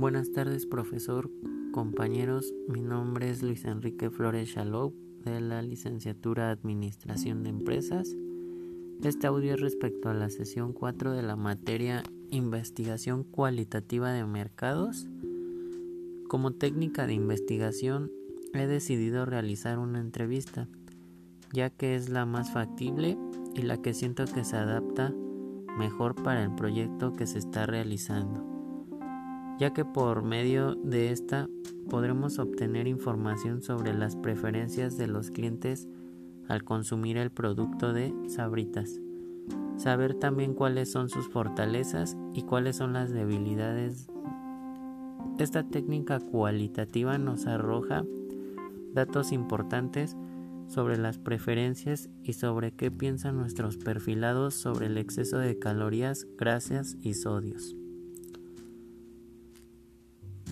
Buenas tardes, profesor, compañeros. Mi nombre es Luis Enrique Flores Chalou de la licenciatura Administración de Empresas. Este audio es respecto a la sesión 4 de la materia Investigación cualitativa de mercados. Como técnica de investigación he decidido realizar una entrevista, ya que es la más factible y la que siento que se adapta mejor para el proyecto que se está realizando, ya que por medio de esta podremos obtener información sobre las preferencias de los clientes al consumir el producto de Sabritas, saber también cuáles son sus fortalezas y cuáles son las debilidades. Esta técnica cualitativa nos arroja datos importantes sobre las preferencias y sobre qué piensan nuestros perfilados sobre el exceso de calorías, grasas y sodios.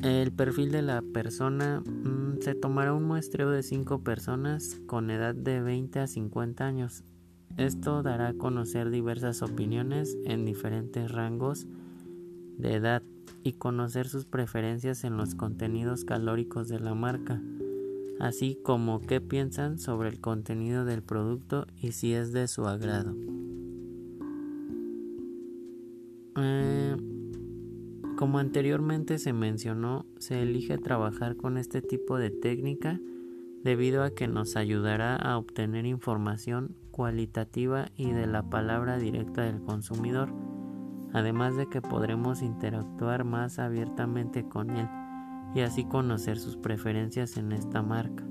El perfil de la persona mm, se tomará un muestreo de 5 personas con edad de 20 a 50 años. Esto dará a conocer diversas opiniones en diferentes rangos de edad y conocer sus preferencias en los contenidos calóricos de la marca así como qué piensan sobre el contenido del producto y si es de su agrado. Como anteriormente se mencionó, se elige trabajar con este tipo de técnica debido a que nos ayudará a obtener información cualitativa y de la palabra directa del consumidor, además de que podremos interactuar más abiertamente con él y así conocer sus preferencias en esta marca.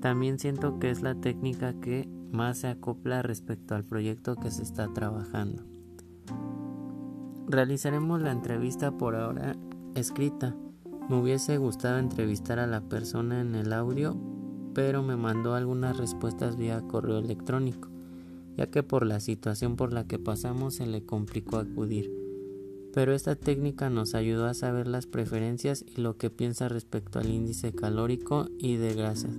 También siento que es la técnica que más se acopla respecto al proyecto que se está trabajando. Realizaremos la entrevista por ahora escrita. Me hubiese gustado entrevistar a la persona en el audio, pero me mandó algunas respuestas vía correo electrónico, ya que por la situación por la que pasamos se le complicó acudir pero esta técnica nos ayudó a saber las preferencias y lo que piensa respecto al índice calórico y de grasas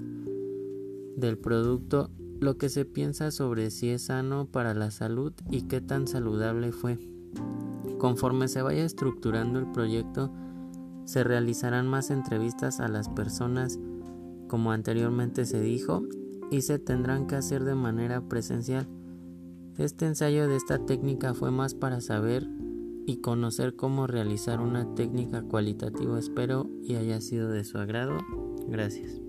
del producto, lo que se piensa sobre si es sano para la salud y qué tan saludable fue. Conforme se vaya estructurando el proyecto, se realizarán más entrevistas a las personas como anteriormente se dijo y se tendrán que hacer de manera presencial. Este ensayo de esta técnica fue más para saber y conocer cómo realizar una técnica cualitativa. Espero y haya sido de su agrado. Gracias.